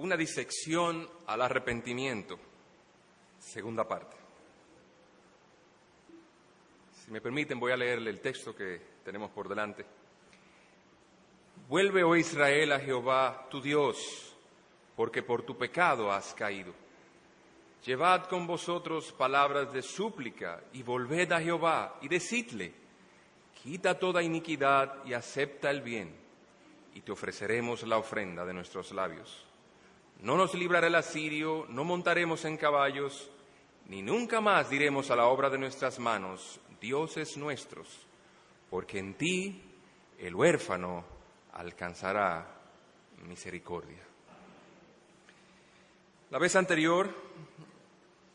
una disección al arrepentimiento, segunda parte. Si me permiten, voy a leerle el texto que tenemos por delante. Vuelve, oh Israel, a Jehová, tu Dios, porque por tu pecado has caído. Llevad con vosotros palabras de súplica y volved a Jehová y decidle, quita toda iniquidad y acepta el bien, y te ofreceremos la ofrenda de nuestros labios. No nos librará el asirio, no montaremos en caballos, ni nunca más diremos a la obra de nuestras manos, dioses nuestros, porque en ti el huérfano alcanzará misericordia. La vez anterior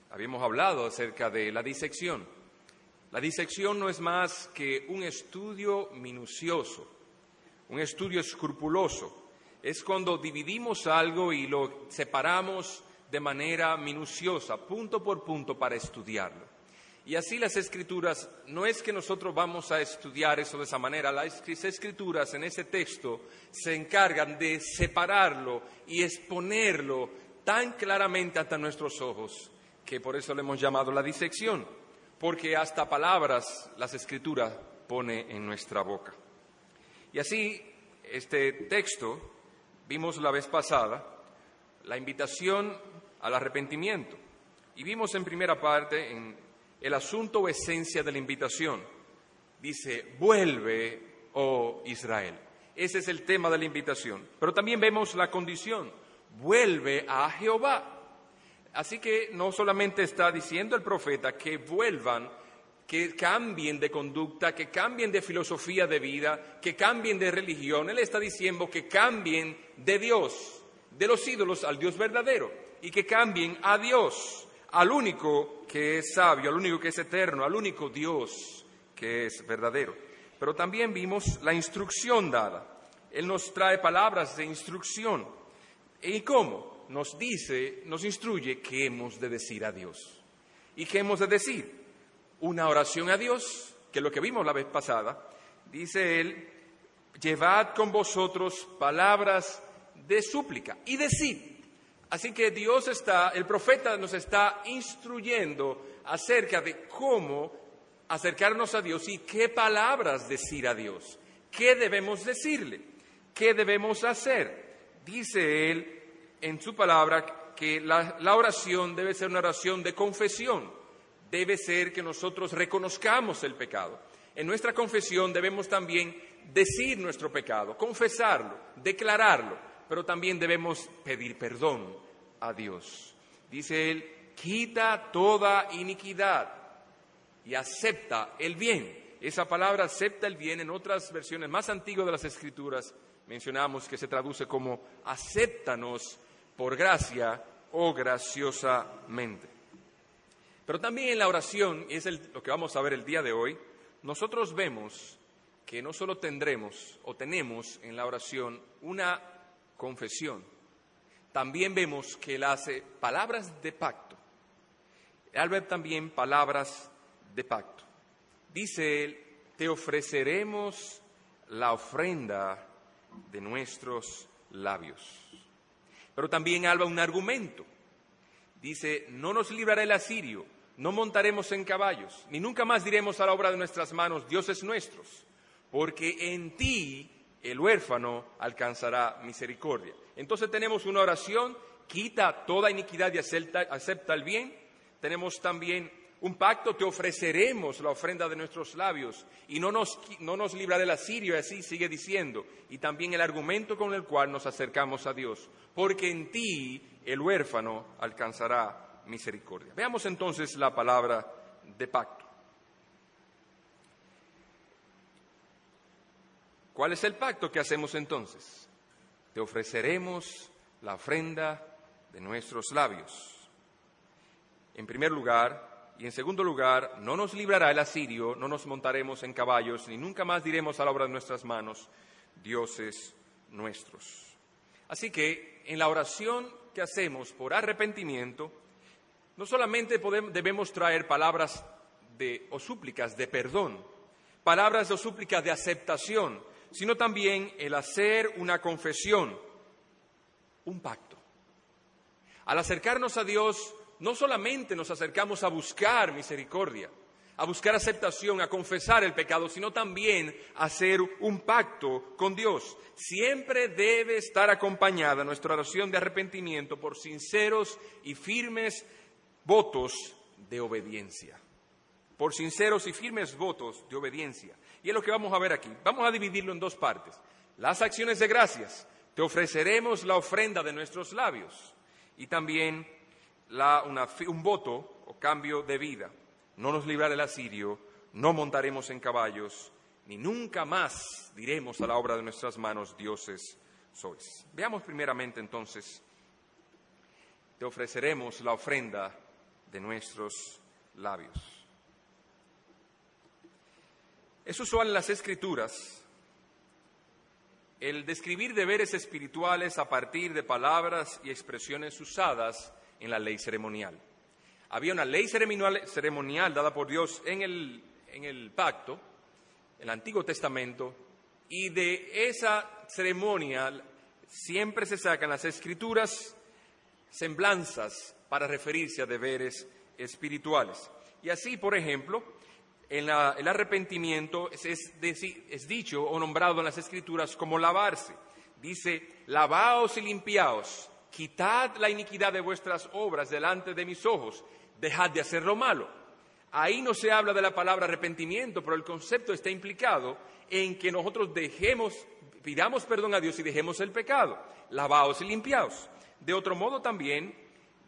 habíamos hablado acerca de la disección. La disección no es más que un estudio minucioso, un estudio escrupuloso es cuando dividimos algo y lo separamos de manera minuciosa, punto por punto, para estudiarlo. Y así las escrituras, no es que nosotros vamos a estudiar eso de esa manera, las escrituras en ese texto se encargan de separarlo y exponerlo tan claramente hasta nuestros ojos, que por eso le hemos llamado la disección, porque hasta palabras las escrituras pone en nuestra boca. Y así este texto Vimos la vez pasada la invitación al arrepentimiento y vimos en primera parte en el asunto o esencia de la invitación. Dice, vuelve, oh Israel. Ese es el tema de la invitación. Pero también vemos la condición, vuelve a Jehová. Así que no solamente está diciendo el profeta que vuelvan que cambien de conducta, que cambien de filosofía de vida, que cambien de religión. Él está diciendo que cambien de Dios, de los ídolos al Dios verdadero, y que cambien a Dios, al único que es sabio, al único que es eterno, al único Dios que es verdadero. Pero también vimos la instrucción dada. Él nos trae palabras de instrucción. ¿Y cómo? Nos dice, nos instruye qué hemos de decir a Dios. ¿Y qué hemos de decir? Una oración a Dios, que es lo que vimos la vez pasada. Dice él, llevad con vosotros palabras de súplica y decid. Así que Dios está, el profeta nos está instruyendo acerca de cómo acercarnos a Dios y qué palabras decir a Dios, qué debemos decirle, qué debemos hacer. Dice él en su palabra que la, la oración debe ser una oración de confesión debe ser que nosotros reconozcamos el pecado. En nuestra confesión debemos también decir nuestro pecado, confesarlo, declararlo, pero también debemos pedir perdón a Dios. Dice él, quita toda iniquidad y acepta el bien. Esa palabra acepta el bien en otras versiones más antiguas de las Escrituras mencionamos que se traduce como acéptanos por gracia o graciosamente. Pero también en la oración, y es lo que vamos a ver el día de hoy, nosotros vemos que no solo tendremos o tenemos en la oración una confesión, también vemos que él hace palabras de pacto. Al también palabras de pacto. Dice él, te ofreceremos la ofrenda de nuestros labios. Pero también alba un argumento. Dice, no nos librará el asirio, no montaremos en caballos, ni nunca más diremos a la obra de nuestras manos, dioses nuestros, porque en ti el huérfano alcanzará misericordia. Entonces tenemos una oración, quita toda iniquidad y acepta, el bien. Tenemos también un pacto, te ofreceremos la ofrenda de nuestros labios y no nos, no nos librará el asirio, y así sigue diciendo. Y también el argumento con el cual nos acercamos a Dios, porque en ti el huérfano alcanzará misericordia. Veamos entonces la palabra de pacto. ¿Cuál es el pacto que hacemos entonces? Te ofreceremos la ofrenda de nuestros labios. En primer lugar, y en segundo lugar, no nos librará el asirio, no nos montaremos en caballos, ni nunca más diremos a la obra de nuestras manos, dioses nuestros. Así que en la oración que hacemos por arrepentimiento, no solamente debemos traer palabras de, o súplicas de perdón, palabras o súplicas de aceptación, sino también el hacer una confesión, un pacto. Al acercarnos a Dios, no solamente nos acercamos a buscar misericordia, a buscar aceptación, a confesar el pecado, sino también a hacer un pacto con Dios. Siempre debe estar acompañada nuestra oración de arrepentimiento por sinceros y firmes votos de obediencia. Por sinceros y firmes votos de obediencia. Y es lo que vamos a ver aquí. Vamos a dividirlo en dos partes. Las acciones de gracias. Te ofreceremos la ofrenda de nuestros labios y también un voto o cambio de vida no nos librará el asirio, no montaremos en caballos, ni nunca más diremos a la obra de nuestras manos, dioses sois. Veamos primeramente entonces, te ofreceremos la ofrenda de nuestros labios. Es usual en las escrituras el describir deberes espirituales a partir de palabras y expresiones usadas en la ley ceremonial. Había una ley ceremonial, dada por Dios en el, en el pacto, el Antiguo Testamento, y de esa ceremonia siempre se sacan las escrituras semblanzas para referirse a deberes espirituales. Y así, por ejemplo, en el arrepentimiento es, es, dicho o nombrado en las escrituras como lavarse. Dice, lavaos y limpiaos, quitad la iniquidad de vuestras obras delante de mis ojos, dejad de hacer lo malo. Ahí no se habla de la palabra arrepentimiento, pero el concepto está implicado en que nosotros dejemos, pidamos perdón a Dios y dejemos el pecado, lavaos y limpiaos. De otro modo también,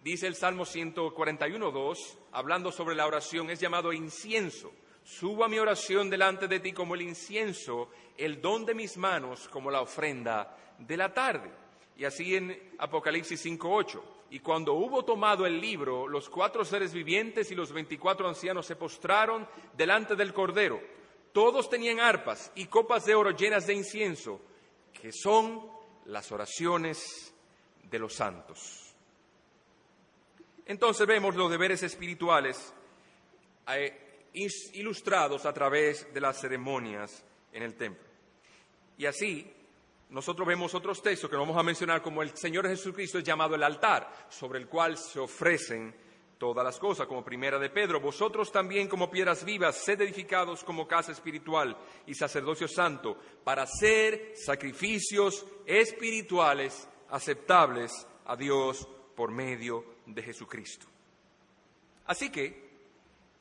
dice el Salmo 141.2, hablando sobre la oración, es llamado incienso. Subo a mi oración delante de ti como el incienso, el don de mis manos como la ofrenda de la tarde. Y así en Apocalipsis 5.8. Y cuando hubo tomado el libro, los cuatro seres vivientes y los veinticuatro ancianos se postraron delante del Cordero. Todos tenían arpas y copas de oro llenas de incienso, que son las oraciones de los santos. Entonces vemos los deberes espirituales eh, ilustrados a través de las ceremonias en el templo. Y así nosotros vemos otros textos que no vamos a mencionar, como el Señor Jesucristo es llamado el altar, sobre el cual se ofrecen todas las cosas, como primera de Pedro. Vosotros también como piedras vivas, sed edificados como casa espiritual y sacerdocio santo, para ser sacrificios espirituales aceptables a Dios por medio de Jesucristo. Así que,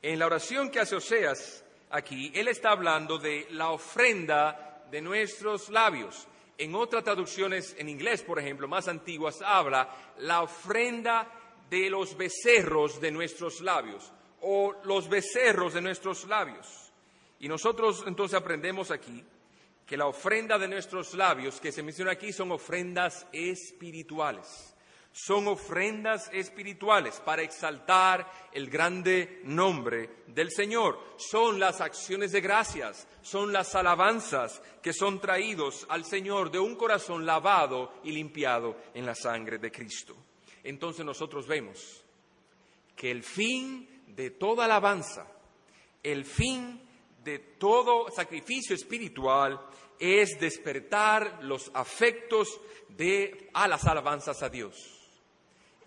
en la oración que hace Oseas aquí, él está hablando de la ofrenda de nuestros labios en otras traducciones en inglés, por ejemplo, más antiguas, habla la ofrenda de los becerros de nuestros labios o los becerros de nuestros labios. Y nosotros entonces aprendemos aquí que la ofrenda de nuestros labios que se menciona aquí son ofrendas espirituales son ofrendas espirituales para exaltar el grande nombre del Señor. Son las acciones de gracias, son las alabanzas que son traídos al Señor de un corazón lavado y limpiado en la sangre de Cristo. Entonces nosotros vemos que el fin de toda alabanza, el fin de todo sacrificio espiritual es despertar los afectos de a las alabanzas a Dios.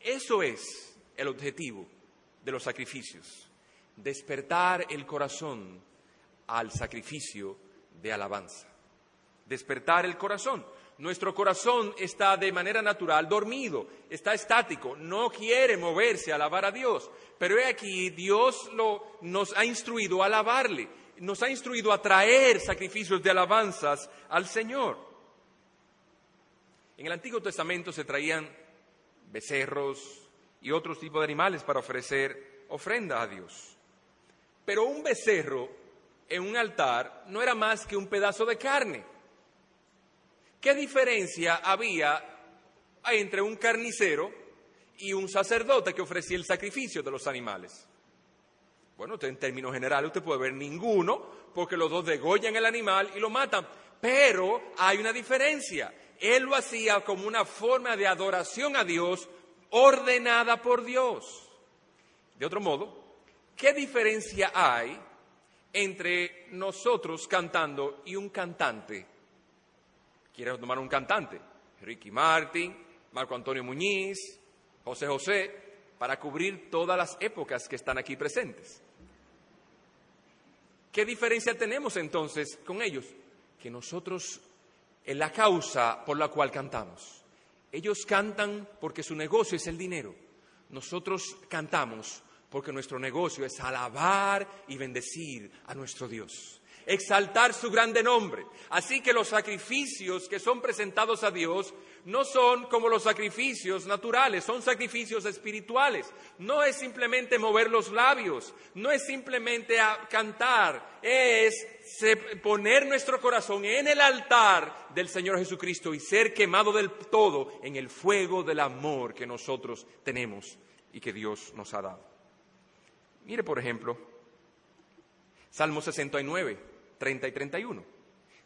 Eso es el objetivo de los sacrificios, despertar el corazón al sacrificio de alabanza. Despertar el corazón. Nuestro corazón está de manera natural dormido, está estático, no quiere moverse a alabar a Dios. Pero he aquí, Dios nos ha instruido a alabarle, nos ha instruido a traer sacrificios de alabanzas al Señor. En el Antiguo Testamento se traían becerros y otros tipos de animales para ofrecer ofrenda a Dios. Pero un becerro en un altar no era más que un pedazo de carne. ¿Qué diferencia había entre un carnicero y un sacerdote que ofrecía el sacrificio de los animales? Bueno, en términos generales usted puede ver ninguno, porque los dos degollan el animal y lo matan. Pero hay una diferencia. Él lo hacía como una forma de adoración a Dios ordenada por Dios. De otro modo, ¿qué diferencia hay entre nosotros cantando y un cantante? ¿Quieres tomar un cantante? Ricky Martin, Marco Antonio Muñiz, José José, para cubrir todas las épocas que están aquí presentes. ¿Qué diferencia tenemos entonces con ellos? Que nosotros, en la causa por la cual cantamos, ellos cantan porque su negocio es el dinero. Nosotros cantamos porque nuestro negocio es alabar y bendecir a nuestro Dios exaltar su grande nombre. Así que los sacrificios que son presentados a Dios no son como los sacrificios naturales, son sacrificios espirituales. No es simplemente mover los labios, no es simplemente cantar, es poner nuestro corazón en el altar del Señor Jesucristo y ser quemado del todo en el fuego del amor que nosotros tenemos y que Dios nos ha dado. Mire, por ejemplo, Salmo 69, 30 y 31.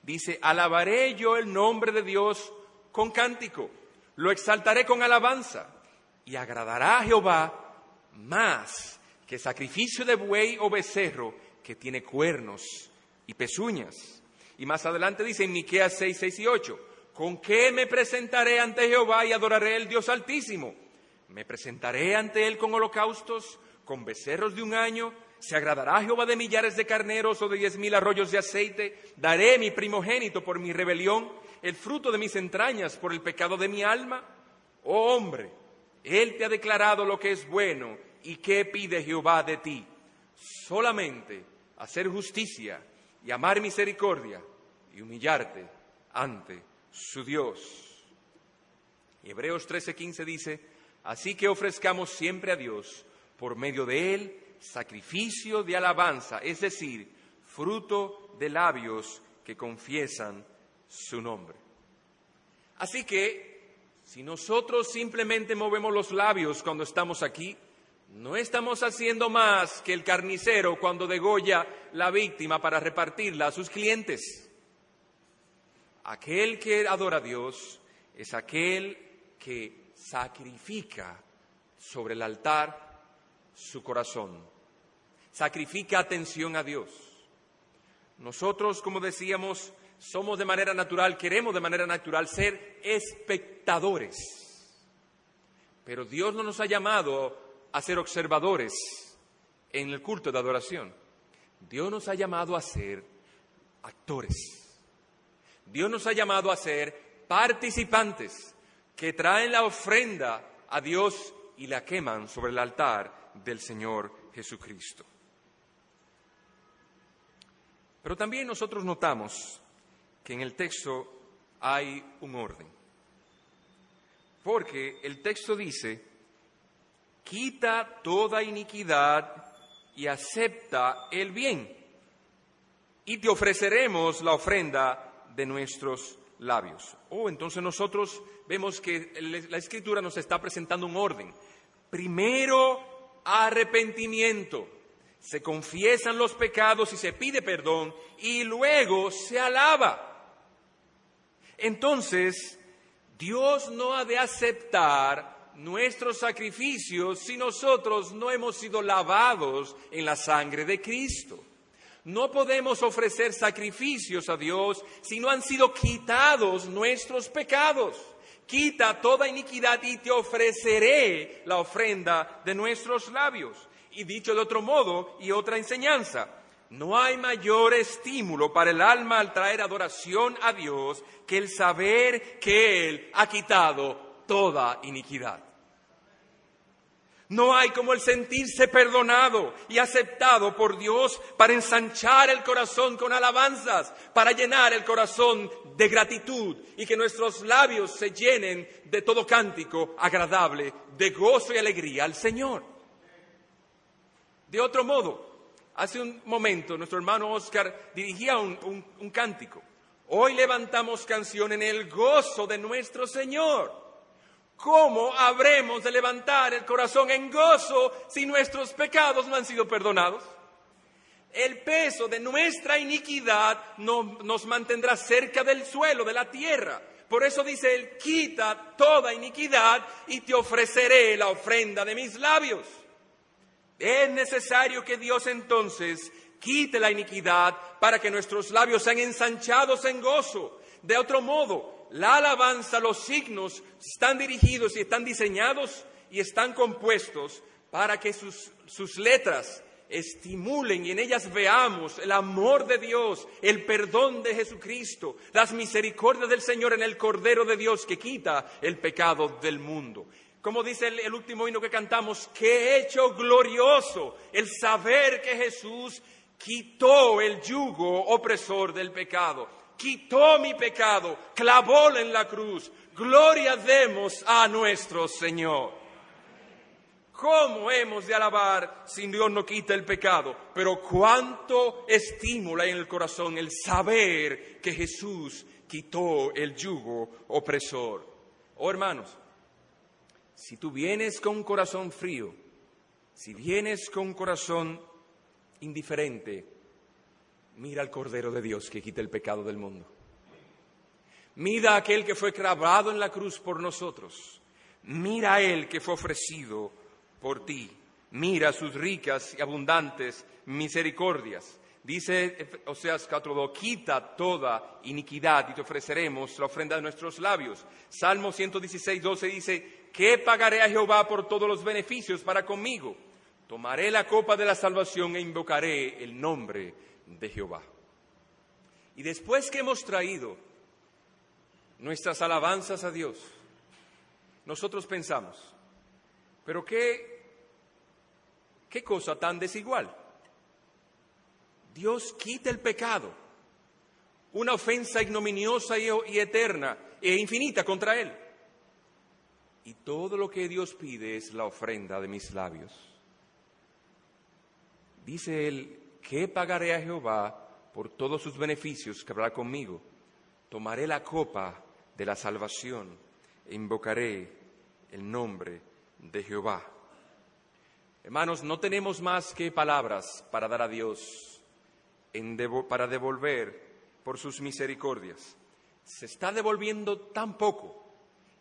Dice, alabaré yo el nombre de Dios con cántico, lo exaltaré con alabanza y agradará a Jehová más que sacrificio de buey o becerro que tiene cuernos y pezuñas. Y más adelante dice en Miqueas 6, 6 y 8, ¿con qué me presentaré ante Jehová y adoraré al Dios Altísimo? Me presentaré ante él con holocaustos, con becerros de un año, se agradará Jehová de millares de carneros o de diez mil arroyos de aceite, daré mi primogénito por mi rebelión el fruto de mis entrañas por el pecado de mi alma? Oh hombre, Él te ha declarado lo que es bueno y qué pide Jehová de ti. Solamente hacer justicia y amar misericordia y humillarte ante su Dios. Hebreos 13:15 dice, así que ofrezcamos siempre a Dios por medio de Él sacrificio de alabanza, es decir, fruto de labios que confiesan su nombre. Así que, si nosotros simplemente movemos los labios cuando estamos aquí, no estamos haciendo más que el carnicero cuando degolla la víctima para repartirla a sus clientes. Aquel que adora a Dios es aquel que sacrifica sobre el altar su corazón, sacrifica atención a Dios. Nosotros, como decíamos, somos de manera natural, queremos de manera natural ser espectadores. Pero Dios no nos ha llamado a ser observadores en el culto de adoración. Dios nos ha llamado a ser actores. Dios nos ha llamado a ser participantes que traen la ofrenda a Dios y la queman sobre el altar del Señor Jesucristo. Pero también nosotros notamos que en el texto hay un orden. Porque el texto dice, quita toda iniquidad y acepta el bien, y te ofreceremos la ofrenda de nuestros labios. Oh, entonces nosotros vemos que la escritura nos está presentando un orden. Primero, arrepentimiento se confiesan los pecados y se pide perdón y luego se alaba. Entonces, Dios no ha de aceptar nuestros sacrificios si nosotros no hemos sido lavados en la sangre de Cristo. No podemos ofrecer sacrificios a Dios si no han sido quitados nuestros pecados. Quita toda iniquidad y te ofreceré la ofrenda de nuestros labios. Y dicho de otro modo y otra enseñanza, no hay mayor estímulo para el alma al traer adoración a Dios que el saber que Él ha quitado toda iniquidad. No hay como el sentirse perdonado y aceptado por Dios para ensanchar el corazón con alabanzas, para llenar el corazón de gratitud y que nuestros labios se llenen de todo cántico agradable, de gozo y alegría al Señor. De otro modo, hace un momento nuestro hermano Oscar dirigía un, cántico. Hoy levantamos canción en el gozo de nuestro Señor. ¿Cómo habremos de levantar el corazón en gozo si nuestros pecados no han sido perdonados? El peso de nuestra iniquidad nos mantendrá cerca del suelo, de la tierra. Por eso dice Él, quita toda iniquidad y te ofreceré la ofrenda de mis labios. Es necesario que Dios entonces quite la iniquidad para que nuestros labios sean ensanchados en gozo. De otro modo, la alabanza, los signos están dirigidos y están diseñados y están compuestos para que sus, sus letras estimulen y en ellas veamos el amor de Dios, el perdón de Jesucristo, las misericordias del Señor en el Cordero de Dios que quita el pecado del mundo. Como dice el, último himno que cantamos, qué hecho glorioso el saber que Jesús quitó el yugo opresor del pecado, quitó mi pecado, clavólo en la cruz. Gloria demos a nuestro Señor. ¿Cómo hemos de alabar si Dios no quita el pecado? Pero cuánto estimula en el corazón el saber que Jesús quitó el yugo opresor. Oh hermanos, si tú vienes con un corazón frío, si vienes con corazón indiferente, mira al Cordero de Dios que quita el pecado del mundo. Mira a aquel que fue clavado en la cruz por nosotros. Mira a él que fue ofrecido por ti. Mira sus ricas y abundantes misericordias. Dice Oseas 4.2, quita toda iniquidad y te ofreceremos la ofrenda de nuestros labios. Salmo 116.12 dice, ¿qué pagaré a Jehová por todos los beneficios para conmigo? Tomaré la copa de la salvación e invocaré el nombre de Jehová. Y después que hemos traído nuestras alabanzas a Dios, nosotros pensamos, pero qué, qué cosa tan desigual. Dios quita el pecado, una ofensa ignominiosa y, y eterna e infinita contra Él. Y todo lo que Dios pide es la ofrenda de mis labios. Dice Él, ¿qué pagaré a Jehová por todos sus beneficios que habrá conmigo? Tomaré la copa de la salvación e invocaré el nombre de Jehová. Hermanos, no tenemos más que palabras para dar a Dios, para devolver por sus misericordias. Se está devolviendo tan poco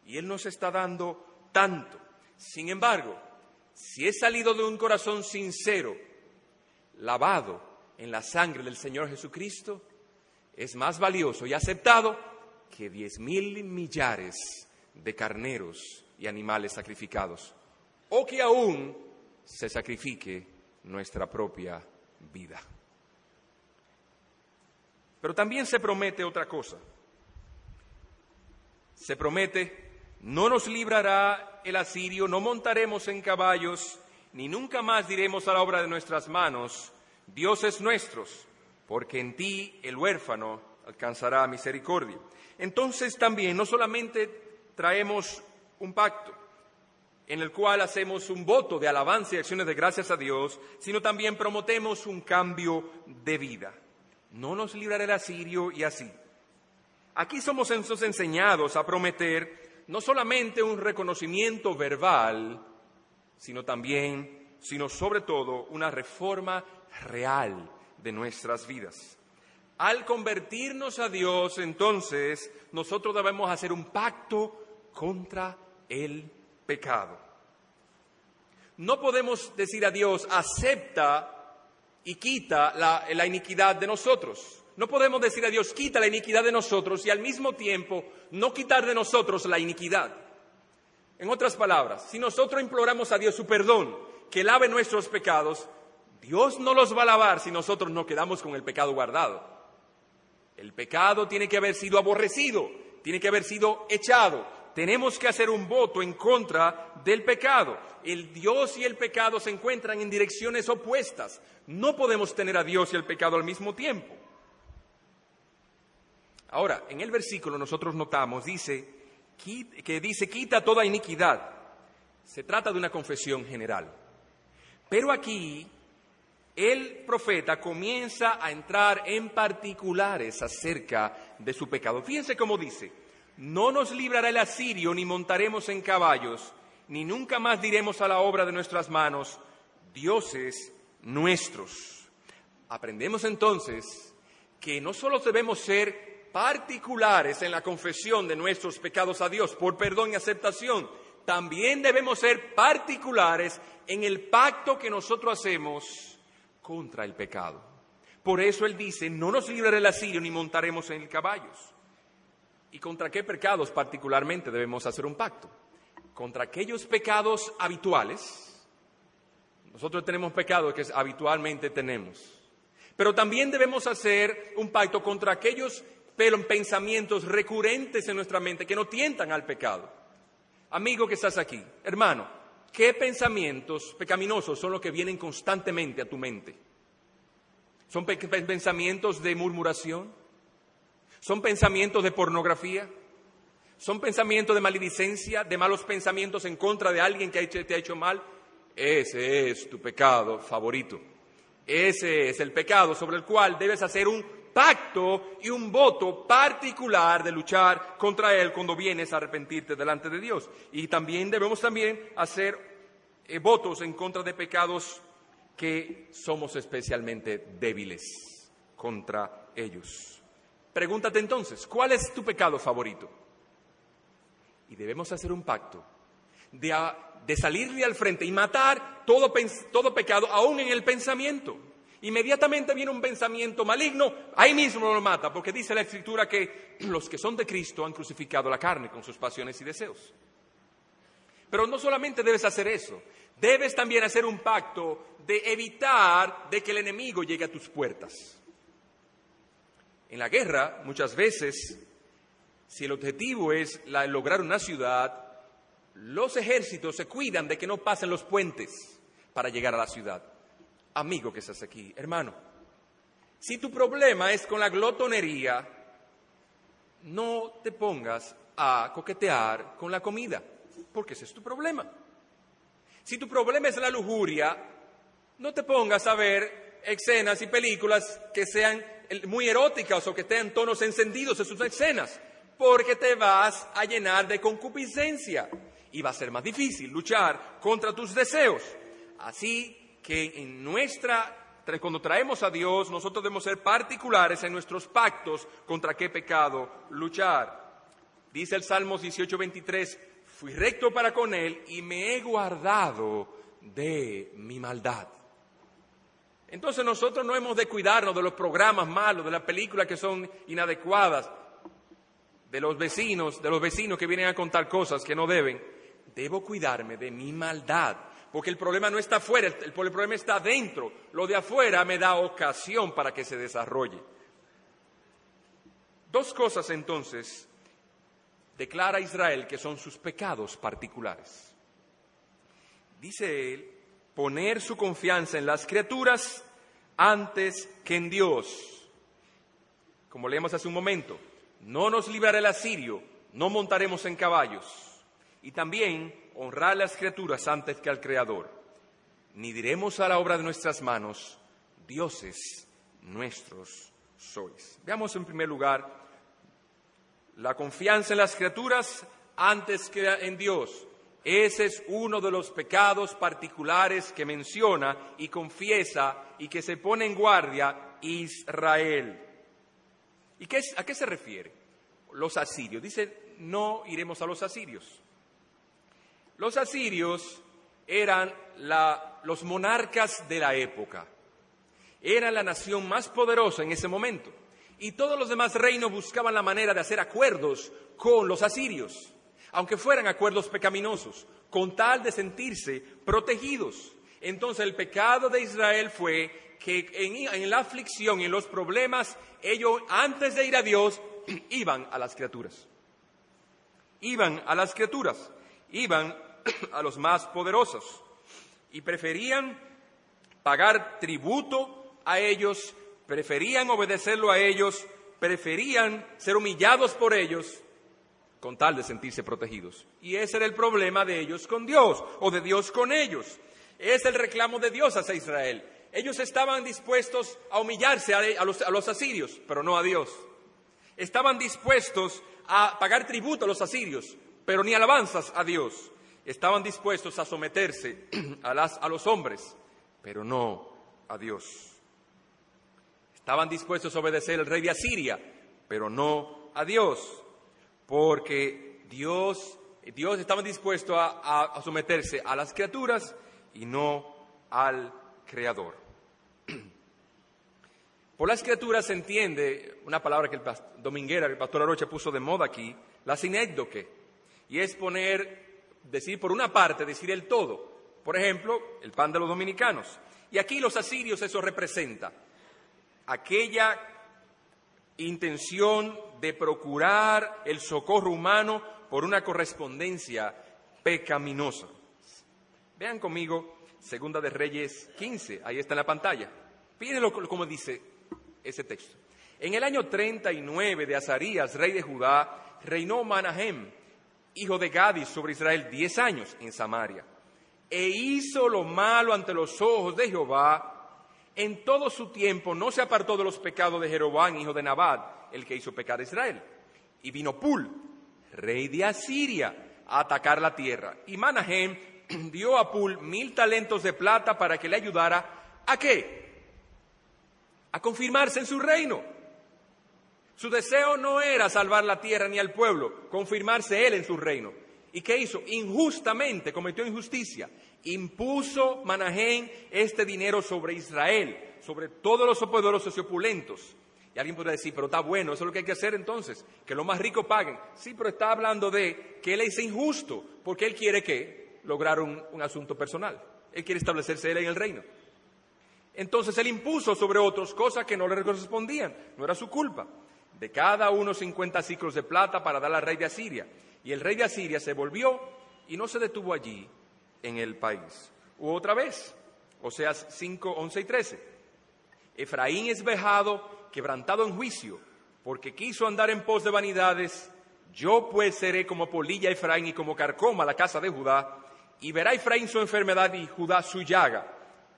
y Él nos está dando tanto. Sin embargo, si he salido de un corazón sincero, lavado en la sangre del Señor Jesucristo, es más valioso y aceptado que diez mil millares de carneros y animales sacrificados, o que aún se sacrifique nuestra propia vida. Pero también se promete otra cosa. Se promete, no nos librará el asirio, no montaremos en caballos, ni nunca más diremos a la obra de nuestras manos, Dios es nuestros, porque en ti el huérfano alcanzará misericordia. Entonces también no solamente traemos un pacto en el cual hacemos un voto de alabanza y acciones de gracias a Dios, sino también promotemos un cambio de vida. No nos librará el asirio y así. Aquí somos enseñados a prometer no solamente un reconocimiento verbal, sino también, sino sobre todo, una reforma real de nuestras vidas. Al convertirnos a Dios, entonces, nosotros debemos hacer un pacto contra el pecado. No podemos decir a Dios, acepta y quita la, la, iniquidad de nosotros. No podemos decir a Dios, quita la iniquidad de nosotros y al mismo tiempo no quitar de nosotros la iniquidad. En otras palabras, si nosotros imploramos a Dios su perdón, que lave nuestros pecados, Dios no los va a lavar si nosotros no quedamos con el pecado guardado. El pecado tiene que haber sido aborrecido, tiene que haber sido echado. Tenemos que hacer un voto en contra del pecado. El Dios y el pecado se encuentran en direcciones opuestas. No podemos tener a Dios y el pecado al mismo tiempo. Ahora, en el versículo nosotros notamos, dice, que dice, quita toda iniquidad. Se trata de una confesión general. Pero aquí el profeta comienza a entrar en particulares acerca de su pecado. Fíjense cómo dice, no nos librará el asirio, ni montaremos en caballos, ni nunca más diremos a la obra de nuestras manos, dioses nuestros. Aprendemos entonces que no solo debemos ser particulares en la confesión de nuestros pecados a Dios por perdón y aceptación, también debemos ser particulares en el pacto que nosotros hacemos contra el pecado. Por eso él dice, no nos librará el asirio ni montaremos en caballos. ¿Y contra qué pecados particularmente debemos hacer un pacto? contra aquellos pecados habituales. Nosotros tenemos pecados que habitualmente tenemos. Pero también debemos hacer un pacto contra aquellos pensamientos recurrentes en nuestra mente que no tientan al pecado. Amigo que estás aquí, hermano, ¿qué pensamientos pecaminosos son los que vienen constantemente a tu mente? ¿Son pensamientos de murmuración? ¿Son pensamientos de pornografía? ¿Son pensamientos de maledicencia, de malos pensamientos en contra de alguien que te ha hecho mal? Ese es tu pecado favorito. Ese es el pecado sobre el cual debes hacer un pacto y un voto particular de luchar contra él cuando vienes a arrepentirte delante de Dios. Y también debemos también hacer eh, votos en contra de pecados que somos especialmente débiles contra ellos. Pregúntate entonces, ¿cuál es tu pecado favorito? Y debemos hacer un pacto de, de salirle al frente y matar todo, todo pecado, aún en el pensamiento. Inmediatamente viene un pensamiento maligno, ahí mismo lo mata, porque dice la Escritura que los que son de Cristo han crucificado la carne con sus pasiones y deseos. Pero no solamente debes hacer eso, debes también hacer un pacto de evitar de que el enemigo llegue a tus puertas. En la guerra, muchas veces, si el objetivo es lograr una ciudad, los ejércitos se cuidan de que no pasen los puentes para llegar a la ciudad amigo que estás aquí, hermano, si tu problema es con la glotonería, no te pongas a coquetear con la comida, porque ese es tu problema. Si tu problema es la lujuria, no te pongas a ver escenas y películas que sean muy eróticas o que tengan tonos encendidos en sus escenas, porque te vas a llenar de concupiscencia y va a ser más difícil luchar contra tus deseos. Así que en nuestra cuando traemos a Dios, nosotros debemos ser particulares en nuestros pactos contra qué pecado luchar. Dice el Salmos 18:23, fui recto para con él y me he guardado de mi maldad. Entonces nosotros no hemos de cuidarnos de los programas malos, de las películas que son inadecuadas, de los vecinos, de los vecinos que vienen a contar cosas que no deben. Debo cuidarme de mi maldad porque el problema no está afuera, el, problema está dentro. Lo de afuera me da ocasión para que se desarrolle. Dos cosas entonces declara Israel que son sus pecados particulares. Dice él, poner su confianza en las criaturas antes que en Dios. Como leemos hace un momento, no nos librará el asirio, no montaremos en caballos. Y también honrar las criaturas antes que al Creador, ni diremos a la obra de nuestras manos, dioses nuestros sois. Veamos en primer lugar la confianza en las criaturas antes que en Dios. Ese es uno de los pecados particulares que menciona y confiesa y que se pone en guardia Israel. ¿Y qué a qué se refiere? Los asirios. Dice, no iremos a los asirios. Los asirios eran los monarcas de la época. Eran la nación más poderosa en ese momento. Y todos los demás reinos buscaban la manera de hacer acuerdos con los asirios, aunque fueran acuerdos pecaminosos, con tal de sentirse protegidos. Entonces el pecado de Israel fue que en, en la aflicción en los problemas, ellos antes de ir a Dios, iban a las criaturas. Iban a las criaturas iban a los más poderosos y preferían pagar tributo a ellos, preferían obedecerlo a ellos, preferían ser humillados por ellos con tal de sentirse protegidos. Y ese era el problema de ellos con Dios o de Dios con ellos. Es el reclamo de Dios hacia Israel. Ellos estaban dispuestos a humillarse a, los, a los asirios, pero no a Dios. Estaban dispuestos a pagar tributo a los asirios, pero ni alabanzas a Dios. Estaban dispuestos a someterse a, los hombres, pero no a Dios. Estaban dispuestos a obedecer al rey de Asiria, pero no a Dios, porque Dios, Dios estaba dispuesto a, someterse a las criaturas y no al Creador. Por las criaturas se entiende una palabra que el dominguera, el pastor Arocha puso de moda aquí, la sinécdoque y es poner decir por una parte, decir el todo. Por ejemplo, el pan de los dominicanos. Y aquí los asirios eso representa aquella intención de procurar el socorro humano por una correspondencia pecaminosa. Vean conmigo Segunda de Reyes 15, ahí está en la pantalla. Pídenlo como dice ese texto. En el año 39 de Azarías, rey de Judá, reinó Manahem, hijo de Gadis, sobre Israel diez años en Samaria. E hizo lo malo ante los ojos de Jehová. En todo su tiempo no se apartó de los pecados de Jeroboam, hijo de Nabat, el que hizo pecar a Israel. Y vino Pul, rey de Asiria, a atacar la tierra. Y Manahem dio a Pul mil talentos de plata para que le ayudara a qué? A confirmarse en su reino. Su deseo no era salvar la tierra ni al pueblo, confirmarse él en su reino. ¿Y qué hizo? Injustamente cometió injusticia. Impuso Manahem este dinero sobre Israel, sobre todos los poderosos y opulentos. Y alguien podría decir, pero está bueno, eso es lo que hay que hacer entonces, que los más ricos paguen. Sí, pero está hablando de que él es injusto, porque él quiere que lograr un asunto personal. Él quiere establecerse él en el reino. Entonces él impuso sobre otros cosas que no le correspondían, no era su culpa. De cada uno cincuenta ciclos de plata para dar al rey de Asiria. Y el rey de Asiria se volvió y no se detuvo allí en el país. U otra vez, Oseas 5, 11 y 13. Efraín es vejado, quebrantado en juicio, porque quiso andar en pos de vanidades. Yo pues seré como polilla Efraín y como carcoma la casa de Judá, y verá Efraín su enfermedad y Judá su llaga.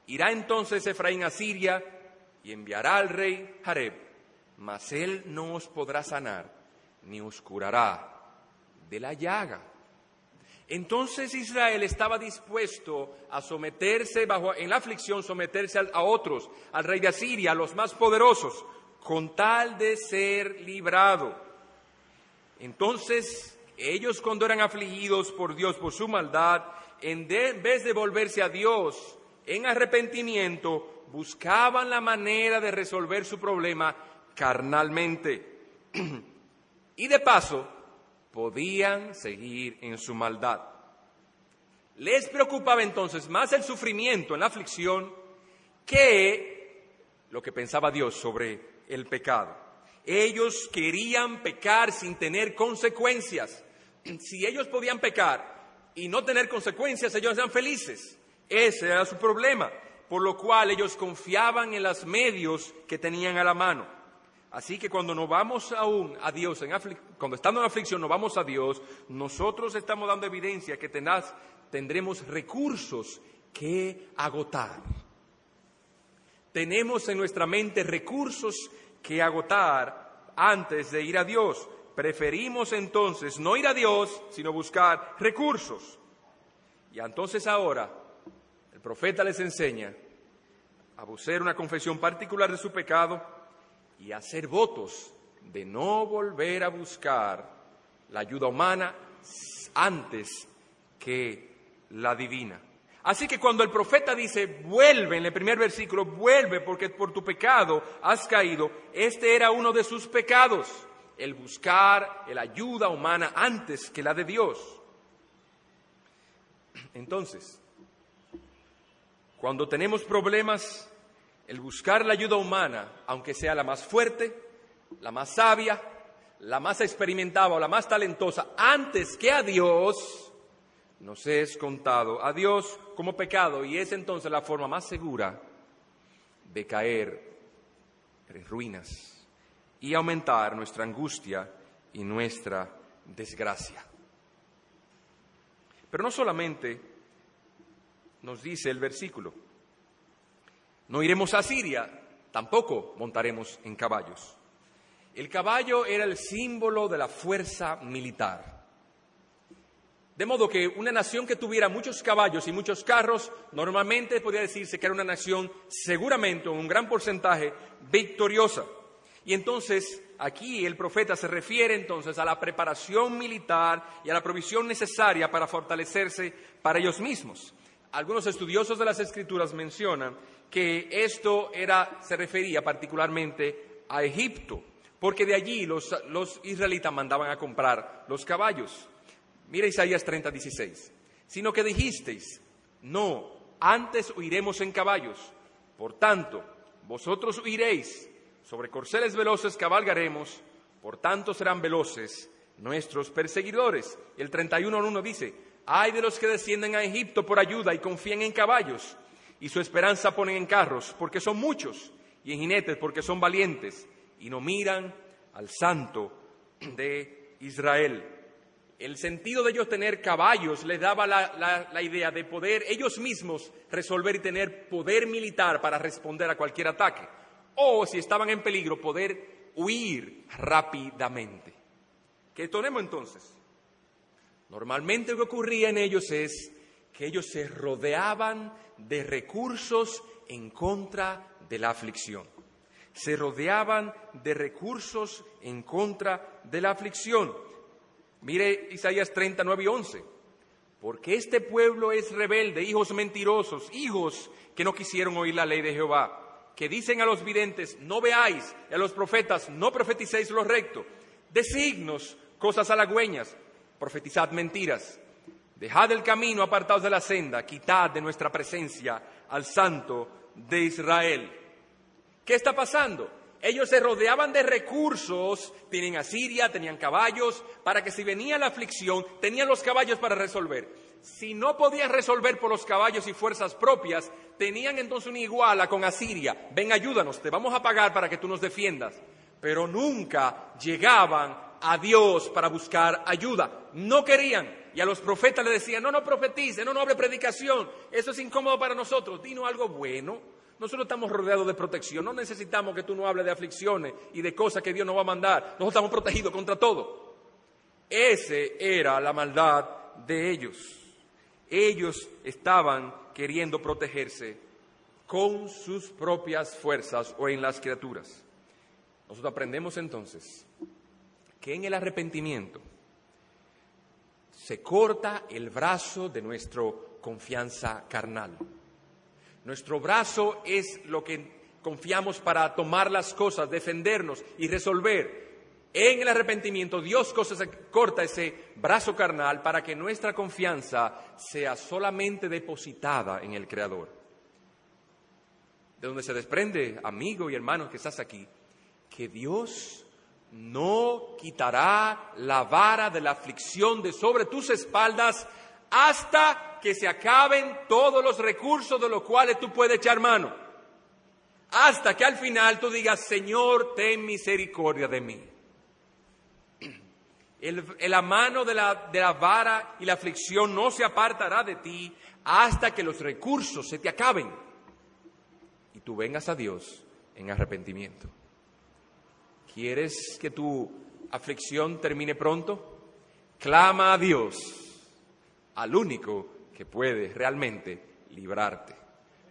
Irá entonces Efraín a Siria y enviará al rey Jareb, mas él no os podrá sanar, ni os curará de la llaga. Entonces Israel estaba dispuesto a someterse bajo, en la aflicción, someterse a, a otros, al rey de Asiria, a los más poderosos, con tal de ser librado. Entonces ellos cuando eran afligidos por Dios por su maldad, en vez de volverse a Dios en arrepentimiento, buscaban la manera de resolver su problema carnalmente. y de paso, podían seguir en su maldad. Les preocupaba entonces más el sufrimiento en la aflicción que lo que pensaba Dios sobre el pecado. Ellos querían pecar sin tener consecuencias. Si ellos podían pecar y no tener consecuencias, ellos eran felices. Ese era su problema, por lo cual ellos confiaban en los medios que tenían a la mano. Así que cuando nos vamos aún a Dios, cuando estamos en aflicción, nos vamos a Dios, nosotros estamos dando evidencia que tendremos recursos que agotar. Tenemos en nuestra mente recursos que agotar antes de ir a Dios. Preferimos entonces no ir a Dios, sino buscar recursos. Y entonces ahora el profeta les enseña a hacer una confesión particular de su pecado y hacer votos de no volver a buscar la ayuda humana antes que la divina. Así que cuando el profeta dice, vuelve, en el primer versículo, vuelve porque por tu pecado has caído, este era uno de sus pecados, el buscar la ayuda humana antes que la de Dios. Entonces, cuando tenemos problemas el buscar la ayuda humana, aunque sea la más fuerte, la más sabia, la más experimentada o la más talentosa, antes que a Dios, nos es contado a Dios como pecado y es entonces la forma más segura de caer en ruinas y aumentar nuestra angustia y nuestra desgracia. Pero no solamente nos dice el versículo, no iremos a Siria, tampoco montaremos en caballos. El caballo era el símbolo de la fuerza militar. De modo que una nación que tuviera muchos caballos y muchos carros, normalmente podría decirse que era una nación seguramente, en un gran porcentaje, victoriosa. Y entonces aquí el profeta se refiere entonces a la preparación militar y a la provisión necesaria para fortalecerse para ellos mismos. Algunos estudiosos de las escrituras mencionan que esto era, se refería particularmente a Egipto, porque de allí los, israelitas mandaban a comprar los caballos. Mira Isaías 30, 16. sino que dijisteis, no, antes huiremos en caballos. Por tanto, vosotros huiréis, sobre corceles veloces cabalgaremos, por tanto serán veloces nuestros perseguidores. El 31 al 1 dice, hay de los que descienden a Egipto por ayuda y confían en caballos, y su esperanza ponen en carros, porque son muchos, y en jinetes, porque son valientes, y no miran al santo de Israel. El sentido de ellos tener caballos les daba la, idea de poder ellos mismos resolver y tener poder militar para responder a cualquier ataque. O si estaban en peligro, poder huir rápidamente. ¿Qué tenemos entonces? Normalmente lo que ocurría en ellos es que ellos se rodeaban de recursos en contra de la aflicción. Se rodeaban de recursos en contra de la aflicción. Mire Isaías 39 y 11. Porque este pueblo es rebelde, hijos mentirosos, hijos que no quisieron oír la ley de Jehová, que dicen a los videntes, no veáis, y a los profetas, no profeticéis lo recto, de signos, cosas halagüeñas, profetizad mentiras. Dejad el camino, apartados de la senda, quitad de nuestra presencia al santo de Israel. ¿Qué está pasando? Ellos se rodeaban de recursos, tienen Asiria, tenían caballos, para que si venía la aflicción, tenían los caballos para resolver. Si no podían resolver por los caballos y fuerzas propias, tenían entonces una iguala con Asiria. Ven, ayúdanos, te vamos a pagar para que tú nos defiendas. Pero nunca llegaban a Dios para buscar ayuda. No querían. Y a los profetas le decían, no, no profetice, no, no hable predicación. Eso es incómodo para nosotros. Dino algo bueno. Nosotros estamos rodeados de protección, no necesitamos que tú no hables de aflicciones y de cosas que Dios nos va a mandar. Nosotros estamos protegidos contra todo. Ese era la maldad de ellos. Ellos estaban queriendo protegerse con sus propias fuerzas o en las criaturas. Nosotros aprendemos entonces que en el arrepentimiento se corta el brazo de nuestra confianza carnal. Nuestro brazo es lo que confiamos para tomar las cosas, defendernos y resolver. En el arrepentimiento Dios corta ese brazo carnal para que nuestra confianza sea solamente depositada en el Creador. De donde se desprende, amigo y hermano que estás aquí, que Dios no quitará la vara de la aflicción de sobre tus espaldas hasta que se acaben todos los recursos de los cuales tú puedes echar mano. Hasta que al final tú digas, Señor, ten misericordia de mí. la mano de la, de la vara y la aflicción no se apartará de ti hasta que los recursos se te acaben y tú vengas a Dios en arrepentimiento. ¿Quieres que tu aflicción termine pronto? Clama a Dios al único que puede realmente librarte.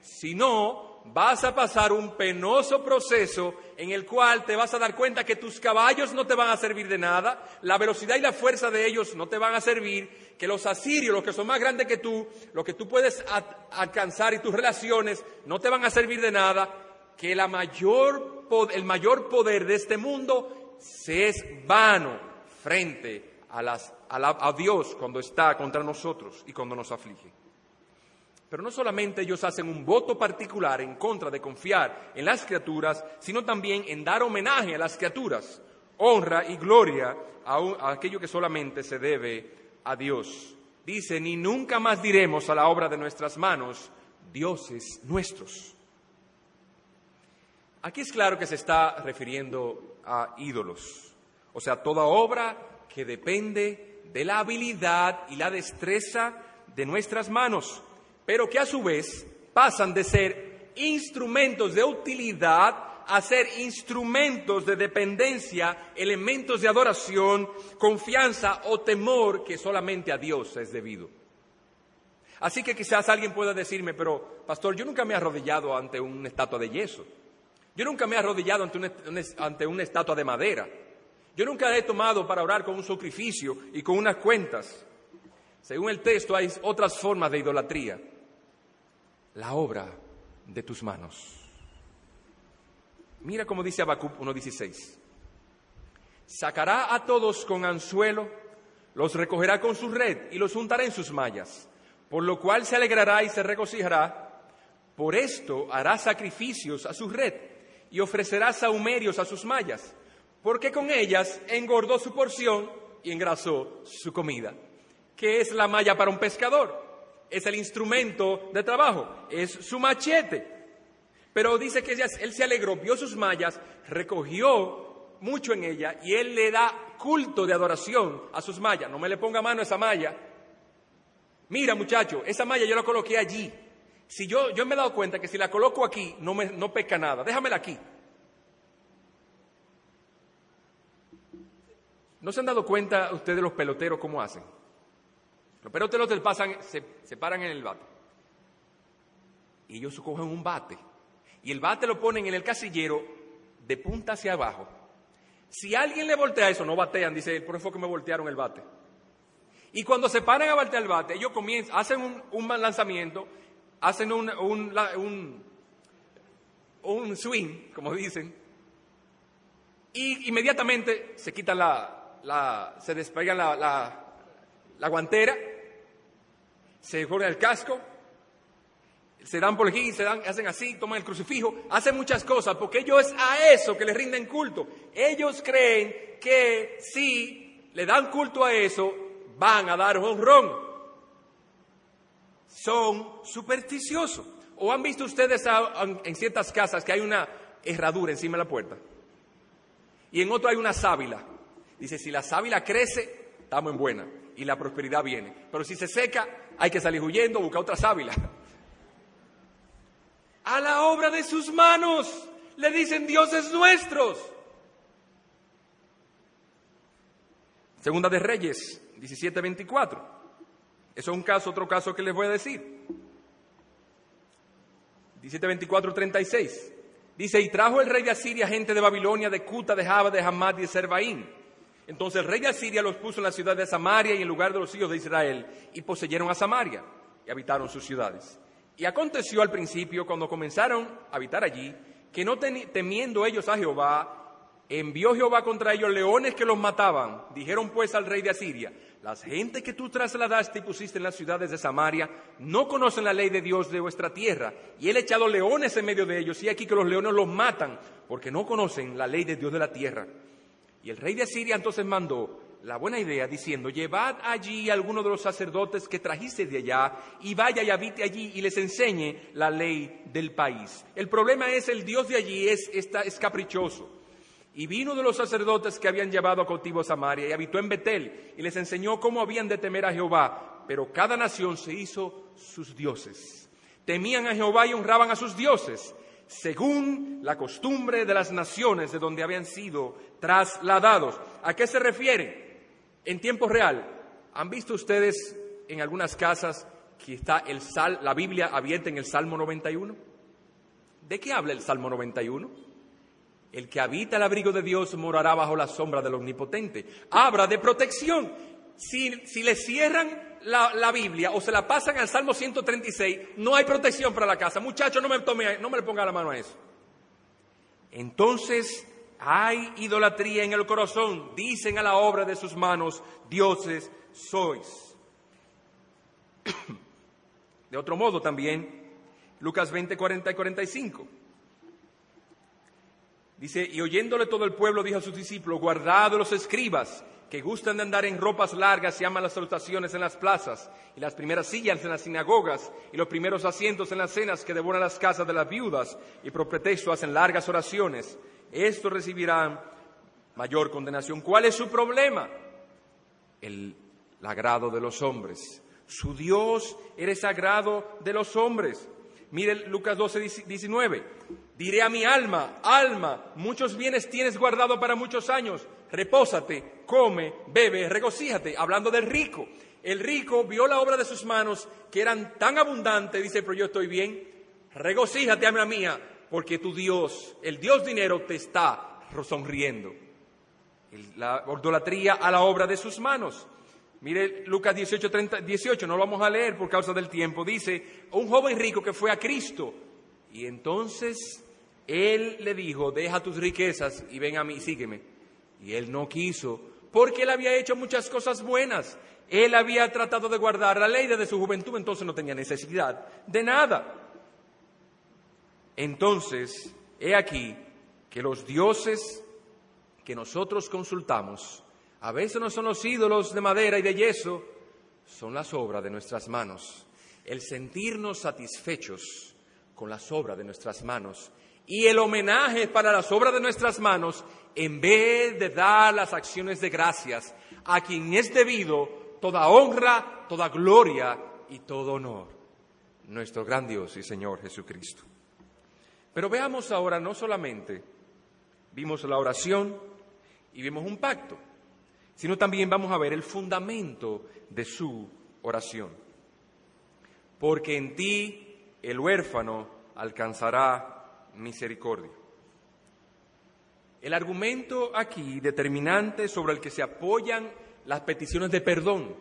Si no, vas a pasar un penoso proceso en el cual te vas a dar cuenta que tus caballos no te van a servir de nada, la velocidad y la fuerza de ellos no te van a servir, que los asirios, los que son más grandes que tú, lo que tú puedes alcanzar y tus relaciones no te van a servir de nada, que la mayor, el mayor poder de este mundo se es vano frente a, Dios cuando está contra nosotros y cuando nos aflige. Pero no solamente ellos hacen un voto particular en contra de confiar en las criaturas, sino también en dar homenaje a las criaturas, honra y gloria a, a aquello que solamente se debe a Dios. Dice, ni nunca más diremos a la obra de nuestras manos, dioses nuestros. Aquí es claro que se está refiriendo a ídolos, o sea, toda obra que depende de la habilidad y la destreza de nuestras manos, pero que a su vez pasan de ser instrumentos de utilidad a ser instrumentos de dependencia, elementos de adoración, confianza o temor que solamente a Dios es debido. Así que quizás alguien pueda decirme, pero pastor, yo nunca me he arrodillado ante una estatua de yeso. Yo nunca me he arrodillado ante ante una estatua de madera. Yo nunca he tomado para orar con un sacrificio y con unas cuentas. Según el texto hay otras formas de idolatría. La obra de tus manos. Mira cómo dice Habacuc 1.16. Sacará a todos con anzuelo, los recogerá con su red y los juntará en sus mallas. por lo cual se alegrará y se regocijará. Por esto hará sacrificios a su red y ofrecerá saumerios a sus mallas, porque con ellas engordó su porción y engrasó su comida. ¿Qué es la malla para un pescador? Es el instrumento de trabajo, es su machete. Pero dice que él se alegró, vio sus mallas, recogió mucho en ella y él le da culto de adoración a sus mallas. No me le ponga mano a esa malla. Mira, muchacho, esa malla yo la coloqué allí. Si yo, yo me he dado cuenta que si la coloco aquí no, me, no pesca nada, déjamela aquí. ¿No se han dado cuenta ustedes los peloteros cómo hacen? Los peloteros pasan, se, se paran en el bate. Y ellos cogen un bate. Y el bate lo ponen en el casillero de punta hacia abajo. Si alguien le voltea eso, no batean, dice, eso fue que me voltearon el bate. Y cuando se paran a voltear el bate, ellos comienzan, hacen un, un lanzamiento, hacen un, un, un, swing, como dicen, y inmediatamente se quitan la, la se despegan la, la, la guantera se ponen el casco, se dan por aquí, se dan, hacen así, toman el crucifijo, hacen muchas cosas, porque ellos es a eso que les rinden culto. Ellos creen que si le dan culto a eso, van a dar honrón. Son supersticiosos. ¿O han visto ustedes en ciertas casas que hay una herradura encima de la puerta? Y en otro hay una sábila. Dice, si la sábila crece, estamos en buena y la prosperidad viene. Pero si se seca, hay que salir huyendo, buscar otra sábila. A la obra de sus manos le dicen dioses nuestros. Segunda de Reyes 17:24. Eso es un caso, otro caso que les voy a decir. 17:24, 36. Dice, y trajo el rey de Asiria gente de Babilonia, de Cuta, de Java, de Hamad y de Serbaín entonces el rey de Asiria los puso en la ciudad de Samaria y en lugar de los hijos de Israel, y poseyeron a Samaria y habitaron sus ciudades. Y aconteció al principio, cuando comenzaron a habitar allí, que no temiendo ellos a Jehová, envió Jehová contra ellos leones que los mataban. Dijeron pues al rey de Asiria, las gentes que tú trasladaste y pusiste en las ciudades de Samaria no conocen la ley de Dios de vuestra tierra, y él ha echado leones en medio de ellos, y aquí que los leones los matan, porque no conocen la ley de Dios de la tierra. Y el rey de Asiria entonces mandó la buena idea diciendo, llevad allí a alguno de los sacerdotes que trajiste de allá y vaya y habite allí y les enseñe la ley del país. El problema es el Dios de allí es, está, es caprichoso. Y vino de los sacerdotes que habían llevado a cautivo a Samaria y habitó en Betel y les enseñó cómo habían de temer a Jehová, pero cada nación se hizo sus dioses. Temían a Jehová y honraban a sus dioses según la costumbre de las naciones de donde habían sido trasladados. ¿A qué se refiere? En tiempo real, ¿han visto ustedes en algunas casas que está el sal, la Biblia abierta en el Salmo 91? ¿De qué habla el Salmo 91? El que habita el abrigo de Dios morará bajo la sombra del Omnipotente. Habla de protección. Si, si le cierran la, Biblia o se la pasan al Salmo 136, no hay protección para la casa. Muchachos, no me, tome, no me le ponga la mano a eso. Entonces hay idolatría en el corazón. Dicen a la obra de sus manos, dioses sois. De otro modo también, Lucas 20, 40 y 45. Dice, y oyéndole todo el pueblo, dijo a sus discípulos, guardad los escribas que gustan de andar en ropas largas y aman las salutaciones en las plazas, y las primeras sillas en las sinagogas, y los primeros asientos en las cenas que devoran las casas de las viudas, y por pretexto hacen largas oraciones, estos recibirán mayor condenación. ¿Cuál es su problema? El, agrado de los hombres. Su Dios eres sagrado de los hombres. Mire Lucas 12, 19. Diré a mi alma, alma, muchos bienes tienes guardado para muchos años. Repósate, come, bebe, regocíjate. Hablando del rico. El rico vio la obra de sus manos que eran tan abundantes, dice, pero yo estoy bien. Regocíjate, alma mía, porque tu Dios, el Dios dinero, te está sonriendo. La idolatría a la obra de sus manos. Mire Lucas 18, 18, no lo vamos a leer por causa del tiempo. Dice, un joven rico que fue a Cristo. Y entonces él le dijo, deja tus riquezas y ven a mí, sígueme. Y él no quiso, porque él había hecho muchas cosas buenas. Él había tratado de guardar la ley desde su juventud, entonces no tenía necesidad de nada. Entonces, he aquí que los dioses que nosotros consultamos, a veces no son los ídolos de madera y de yeso, son las obras de nuestras manos. El sentirnos satisfechos con las obras de nuestras manos y el homenaje para las obras de nuestras manos en vez de dar las acciones de gracias a quien es debido toda honra, toda gloria y todo honor, nuestro gran Dios y Señor Jesucristo. Pero veamos ahora no solamente vimos la oración y vimos un pacto, sino también vamos a ver el fundamento de su oración. Porque en ti el huérfano alcanzará misericordia. El argumento aquí determinante sobre el que se apoyan las peticiones de perdón,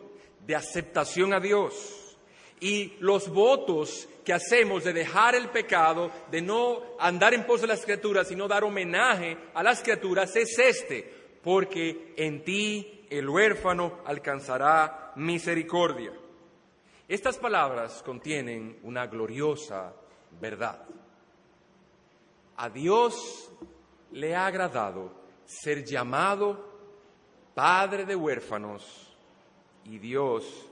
de aceptación a Dios y los votos que hacemos de dejar el pecado, de no andar en pos de las criaturas, sino dar homenaje a las criaturas, es este, porque en ti el huérfano alcanzará misericordia. Estas palabras contienen una gloriosa verdad. A Dios le ha agradado ser llamado Padre de huérfanos y Dios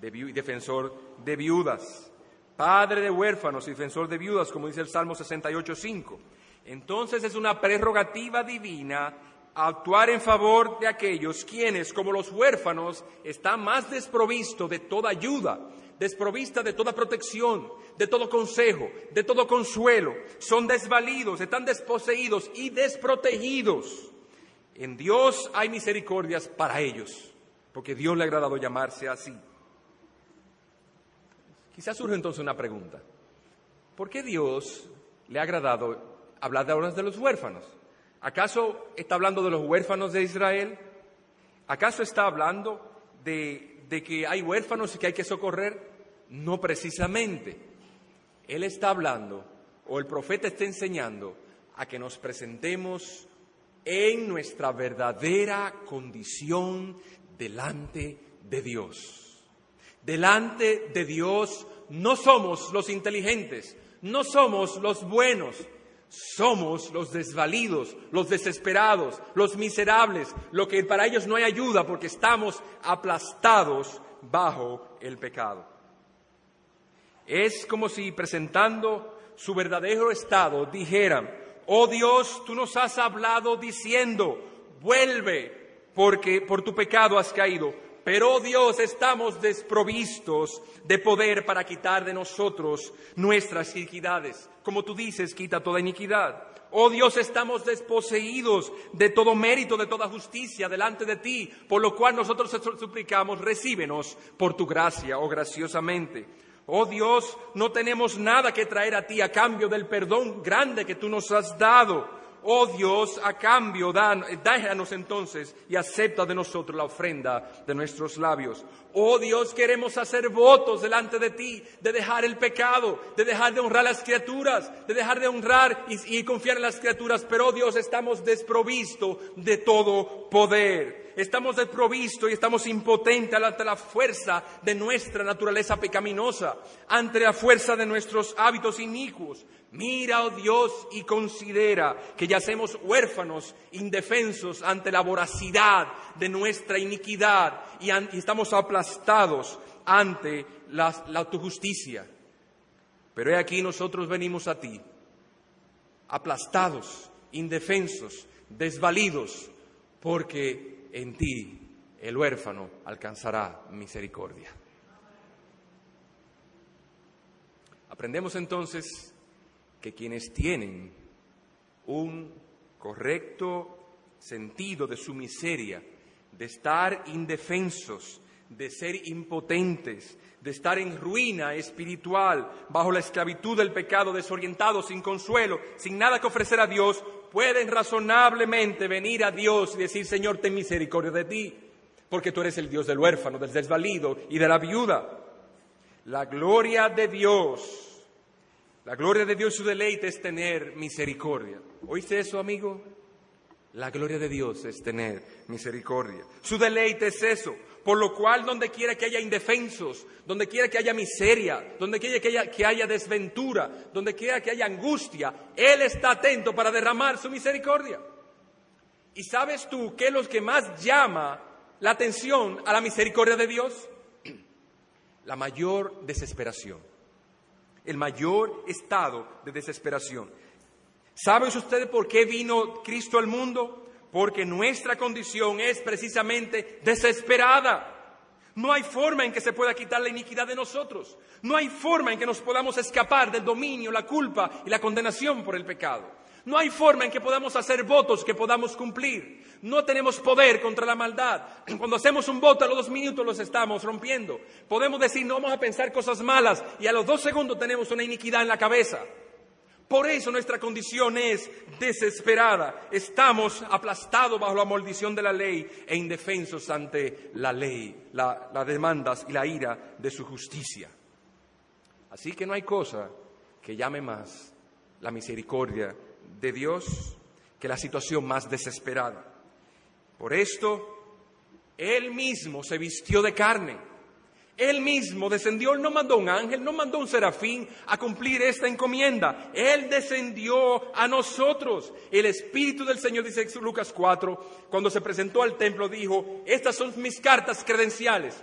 de defensor de viudas. Padre de huérfanos y defensor de viudas, como dice el Salmo 68.5. Entonces es una prerrogativa divina actuar en favor de aquellos quienes, como los huérfanos, están más desprovistos de toda ayuda, desprovista de toda protección, de todo consejo, de todo consuelo, son desvalidos, están desposeídos y desprotegidos. En Dios hay misericordias para ellos, porque Dios le ha agradado llamarse así. Quizás surge entonces una pregunta. ¿Por qué Dios le ha agradado hablar de ahora de los huérfanos? ¿Acaso está hablando de los huérfanos de Israel? ¿Acaso está hablando de de que hay huérfanos y que hay que socorrer? No precisamente. Él está hablando, o el profeta está enseñando, a que nos presentemos en nuestra verdadera condición delante de Dios. Delante de Dios no somos los inteligentes, no somos los buenos, somos los desvalidos, los desesperados, los miserables, lo que para ellos no hay ayuda porque estamos aplastados bajo el pecado. Es como si presentando su verdadero estado dijeran, oh Dios, tú nos has hablado diciendo, vuelve porque por tu pecado has caído, pero, oh Dios, estamos desprovistos de poder para quitar de nosotros nuestras iniquidades. Como tú dices, quita toda iniquidad. Oh Dios, estamos desposeídos de todo mérito, de toda justicia delante de ti, por lo cual nosotros suplicamos, recíbenos por tu gracia, oh graciosamente. Oh Dios, no tenemos nada que traer a ti a cambio del perdón grande que tú nos has dado. Oh Dios, a cambio, déjanos entonces y acepta de nosotros la ofrenda de nuestros labios. Oh Dios, queremos hacer votos delante de ti, de dejar el pecado, de dejar de honrar las criaturas, de dejar de honrar y, y confiar en las criaturas, pero oh Dios, estamos desprovistos de todo poder estamos desprovistos y estamos impotentes ante la fuerza de nuestra naturaleza pecaminosa, ante la fuerza de nuestros hábitos inicuos. Mira, oh Dios, y considera que yacemos huérfanos, indefensos ante la voracidad de nuestra iniquidad y, estamos aplastados ante la, tu justicia. Pero he aquí nosotros venimos a ti, aplastados, indefensos, desvalidos, porque en ti el huérfano alcanzará misericordia. Aprendemos entonces que quienes tienen un correcto sentido de su miseria, de estar indefensos, de ser impotentes, de estar en ruina espiritual, bajo la esclavitud del pecado, desorientados, sin consuelo, sin nada que ofrecer a Dios, pueden razonablemente venir a Dios y decir, Señor, ten misericordia de ti, porque tú eres el Dios del huérfano, del desvalido y de la viuda. La gloria de Dios la gloria de Dios, su deleite es tener misericordia. ¿Oíste eso, amigo? La gloria de Dios es tener misericordia. Su deleite es eso. Por lo cual, donde quiera que haya indefensos, donde quiera que haya miseria, donde quiera que haya, que haya desventura, donde quiera que haya angustia, Él está atento para derramar su misericordia. ¿Y sabes tú qué es lo que más llama la atención a la misericordia de Dios? La mayor desesperación, el mayor estado de desesperación. ¿Saben ustedes por qué vino Cristo al mundo? Porque nuestra condición es precisamente desesperada. No hay forma en que se pueda quitar la iniquidad de nosotros. No hay forma en que nos podamos escapar del dominio, la culpa y la condenación por el pecado. No hay forma en que podamos hacer votos que podamos cumplir. No tenemos poder contra la maldad. Cuando hacemos un voto a los dos minutos los estamos rompiendo. Podemos decir no vamos a pensar cosas malas y a los dos segundos tenemos una iniquidad en la cabeza. Por eso nuestra condición es desesperada. Estamos aplastados bajo la maldición de la ley e indefensos ante la ley, las demandas y la ira de su justicia. Así que no hay cosa que llame más la misericordia de Dios que la situación más desesperada. Por esto, Él mismo se vistió de carne él mismo descendió, no mandó un ángel, no mandó un serafín a cumplir esta encomienda. Él descendió a nosotros. El Espíritu del Señor, dice Lucas 4, cuando se presentó al templo, dijo, estas son mis cartas credenciales.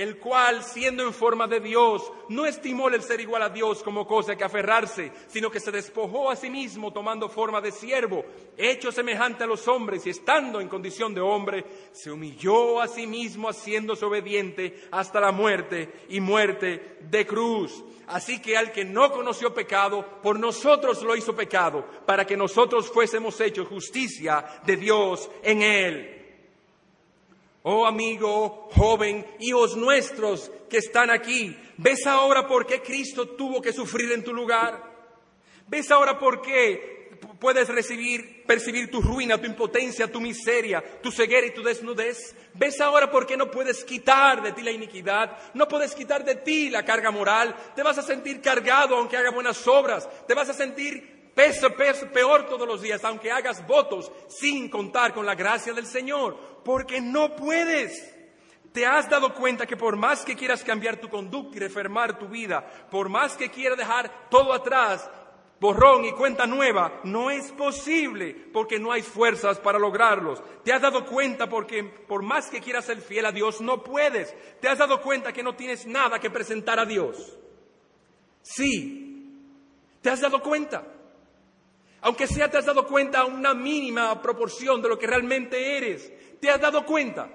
el cual, siendo en forma de Dios, no estimó el ser igual a Dios como cosa que aferrarse, sino que se despojó a sí mismo tomando forma de siervo, hecho semejante a los hombres y estando en condición de hombre, se humilló a sí mismo haciéndose obediente hasta la muerte y muerte de cruz. Así que al que no conoció pecado, por nosotros lo hizo pecado, para que nosotros fuésemos hechos justicia de Dios en él. Oh amigo, joven, hijos nuestros que están aquí, ¿ves ahora por qué Cristo tuvo que sufrir en tu lugar? ¿Ves ahora por qué puedes recibir, percibir tu ruina, tu impotencia, tu miseria, tu ceguera y tu desnudez? ¿Ves ahora por qué no puedes quitar de ti la iniquidad? No puedes quitar de ti la carga moral. Te vas a sentir cargado aunque haga buenas obras. Te vas a sentir peso, peso, peor todos los días, aunque hagas votos sin contar con la gracia del Señor porque no puedes. ¿Te has dado cuenta que por más que quieras cambiar tu conducta y refermar tu vida, por más que quieras dejar todo atrás, borrón y cuenta nueva, no es posible porque no hay fuerzas para lograrlos. ¿Te has dado cuenta porque por más que quieras ser fiel a Dios, no puedes? ¿Te has dado cuenta que no tienes nada que presentar a Dios? Sí, ¿te has dado cuenta? Aunque sea te has dado cuenta una mínima proporción de lo que realmente eres, ¿Te has dado cuenta?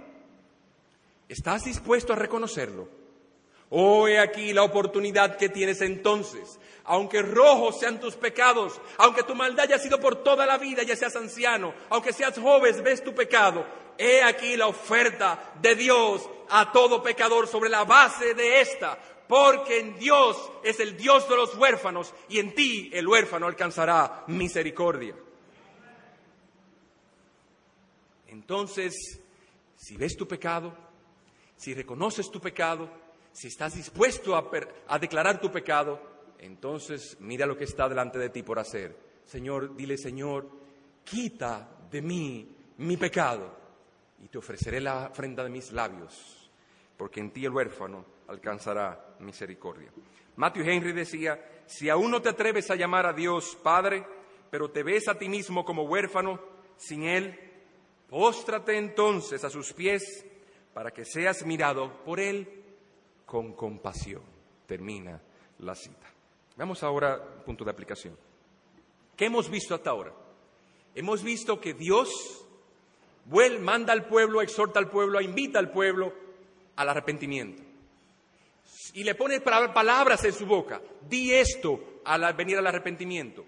¿Estás dispuesto a reconocerlo? Oh, he aquí la oportunidad que tienes entonces. Aunque rojos sean tus pecados, aunque tu maldad haya sido por toda la vida, ya seas anciano, aunque seas joven, ves tu pecado. He aquí la oferta de Dios a todo pecador sobre la base de esta, porque en Dios es el Dios de los huérfanos y en ti el huérfano alcanzará misericordia. Entonces, si ves tu pecado, si reconoces tu pecado, si estás dispuesto a, declarar tu pecado, entonces mira lo que está delante de ti por hacer. Señor, dile, Señor, quita de mí mi pecado y te ofreceré la ofrenda de mis labios, porque en ti el huérfano alcanzará misericordia. Matthew Henry decía, si aún no te atreves a llamar a Dios Padre, pero te ves a ti mismo como huérfano, sin Él Póstrate entonces a sus pies para que seas mirado por Él con compasión. Termina la cita. Vamos ahora punto de aplicación. ¿Qué hemos visto hasta ahora? Hemos visto que Dios manda al pueblo, exhorta al pueblo, invita al pueblo al arrepentimiento. Y le pone palabras en su boca. Di esto al venir al arrepentimiento.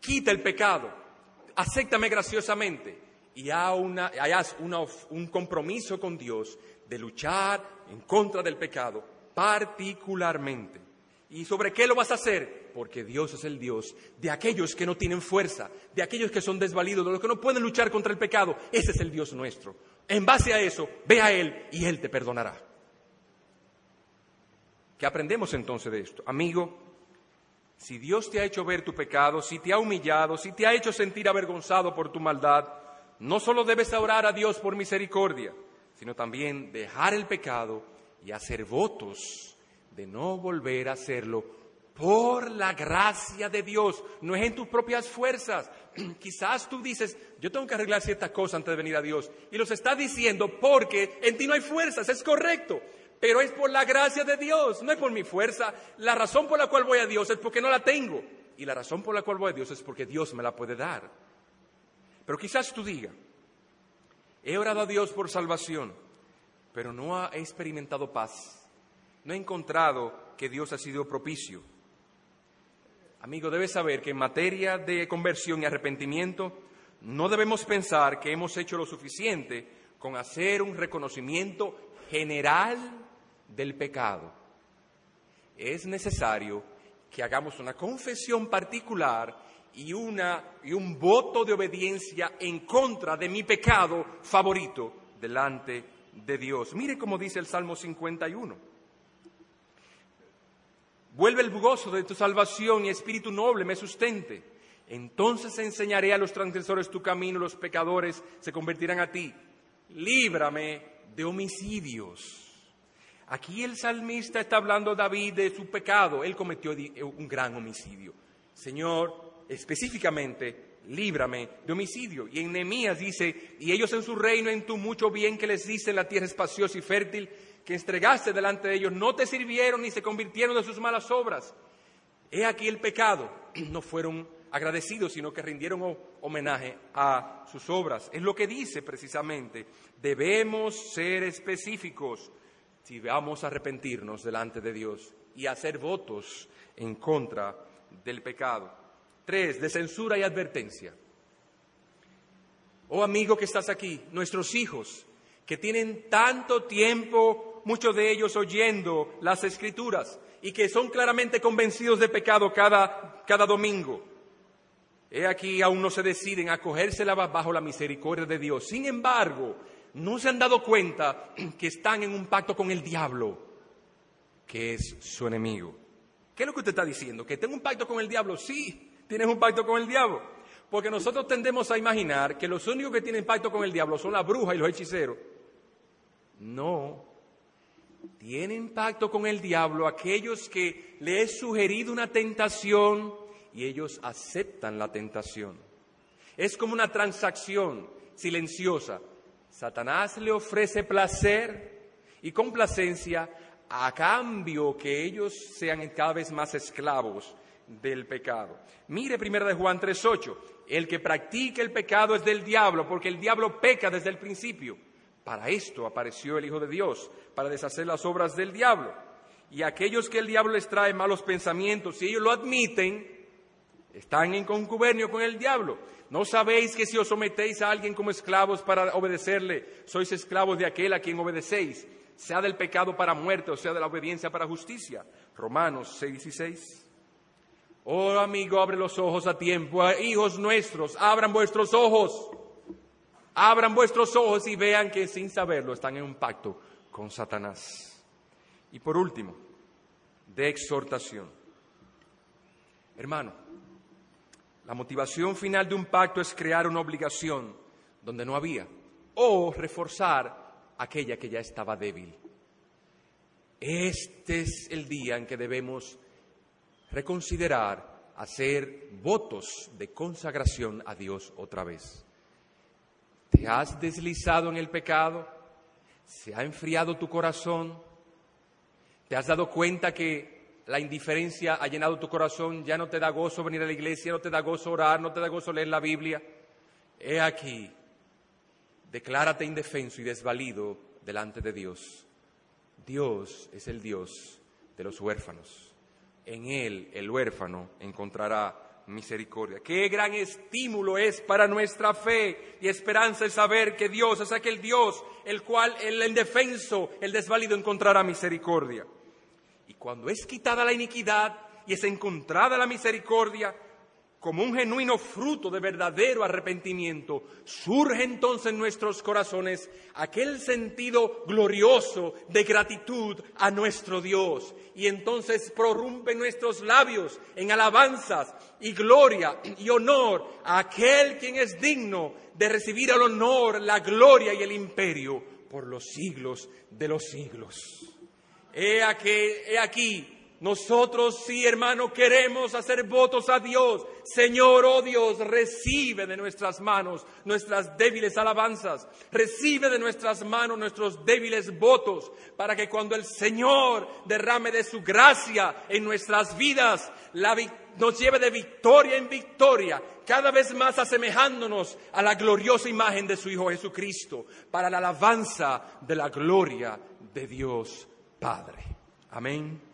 Quita el pecado. Acéptame graciosamente y hayas un compromiso con Dios de luchar en contra del pecado, particularmente ¿Y sobre qué lo vas a hacer? Porque Dios es el Dios de aquellos que no tienen fuerza, de aquellos que son desvalidos, de los que no pueden luchar contra el pecado. Ese es el Dios nuestro. En base a eso, ve a Él y Él te perdonará. ¿Qué aprendemos entonces de esto? Amigo, si Dios te ha hecho ver tu pecado, si te ha humillado, si te ha hecho sentir avergonzado por tu maldad, no solo debes orar a Dios por misericordia, sino también dejar el pecado y hacer votos de no volver a hacerlo por la gracia de Dios, no es en tus propias fuerzas. Quizás tú dices, yo tengo que arreglar ciertas cosas antes de venir a Dios, y los estás diciendo porque en ti no hay fuerzas, es correcto, pero es por la gracia de Dios, no es por mi fuerza. La razón por la cual voy a Dios es porque no la tengo, y la razón por la cual voy a Dios es porque Dios me la puede dar. Pero quizás tú digas, he orado a Dios por salvación, pero no he experimentado paz no he encontrado que Dios ha sido propicio. Amigo, debes saber que en materia de conversión y arrepentimiento no debemos pensar que hemos hecho lo suficiente con hacer un reconocimiento general del pecado. Es necesario que hagamos una confesión particular y, una, y un voto de obediencia en contra de mi pecado favorito delante de Dios. Mire cómo dice el Salmo 51. Vuelve el gozo de tu salvación y espíritu noble me sustente. Entonces enseñaré a los transgresores tu camino, los pecadores se convertirán a ti. Líbrame de homicidios. Aquí el salmista está hablando David de su pecado. Él cometió un gran homicidio. Señor, específicamente, líbrame de homicidio. Y en Nehemías dice, y ellos en su reino, en tu mucho bien que les dicen, la tierra espaciosa y fértil, que entregaste delante de ellos no te sirvieron ni se convirtieron de sus malas obras. He aquí el pecado. No fueron agradecidos, sino que rindieron homenaje a sus obras. Es lo que dice precisamente. Debemos ser específicos si vamos a arrepentirnos delante de Dios y hacer votos en contra del pecado. Tres, de censura y advertencia. Oh amigo que estás aquí, nuestros hijos que tienen tanto tiempo muchos de ellos oyendo las escrituras y que son claramente convencidos de pecado cada, cada domingo. He aquí aún no se deciden a cogérsela bajo la misericordia de Dios. Sin embargo, no se han dado cuenta que están en un pacto con el diablo, que es su enemigo. ¿Qué es lo que usted está diciendo? ¿Que tengo un pacto con el diablo? Sí, tienes un pacto con el diablo. Porque nosotros tendemos a imaginar que los únicos que tienen pacto con el diablo son las brujas y los hechiceros. No, tienen pacto con el diablo aquellos que le he sugerido una tentación y ellos aceptan la tentación. Es como una transacción silenciosa. Satanás le ofrece placer y complacencia a cambio que ellos sean cada vez más esclavos del pecado. Mire 1 de Juan 3:8, el que practica el pecado es del diablo, porque el diablo peca desde el principio. Para esto apareció el Hijo de Dios, para deshacer las obras del diablo. Y aquellos que el diablo les trae malos pensamientos, si ellos lo admiten, están en concubernio con el diablo. ¿No sabéis que si os sometéis a alguien como esclavos para obedecerle, sois esclavos de aquel a quien obedecéis, sea del pecado para muerte o sea de la obediencia para justicia? Romanos 6 y 6. Oh amigo, abre los ojos a tiempo. Hijos nuestros, abran vuestros ojos. Abran vuestros ojos y vean que sin saberlo están en un pacto con Satanás. Y por último, de exhortación. Hermano, la motivación final de un pacto es crear una obligación donde no había o reforzar aquella que ya estaba débil. Este es el día en que debemos reconsiderar hacer votos de consagración a Dios otra vez. ¿Te has deslizado en el pecado? ¿Se ha enfriado tu corazón? ¿Te has dado cuenta que la indiferencia ha llenado tu corazón? Ya no te da gozo venir a la iglesia, no te da gozo orar, no te da gozo leer la Biblia. He aquí, declárate indefenso y desvalido delante de Dios. Dios es el Dios de los huérfanos. En Él el huérfano encontrará misericordia. Qué gran estímulo es para nuestra fe y esperanza el saber que Dios es aquel Dios el cual el indefenso, el desválido encontrará misericordia. Y cuando es quitada la iniquidad y es encontrada la misericordia, como un genuino fruto de verdadero arrepentimiento, surge entonces en nuestros corazones aquel sentido glorioso de gratitud a nuestro Dios. Y entonces prorrumpen nuestros labios en alabanzas y gloria y honor a aquel quien es digno de recibir el honor, la gloria y el imperio por los siglos de los siglos. He aquí, he aquí nosotros sí, hermano, queremos hacer votos a Dios. Señor, oh Dios, recibe de nuestras manos nuestras débiles alabanzas. Recibe de nuestras manos nuestros débiles votos para que cuando el Señor derrame de su gracia en nuestras vidas, nos lleve de victoria en victoria, cada vez más asemejándonos a la gloriosa imagen de su Hijo Jesucristo, para la alabanza de la gloria de Dios Padre. Amén.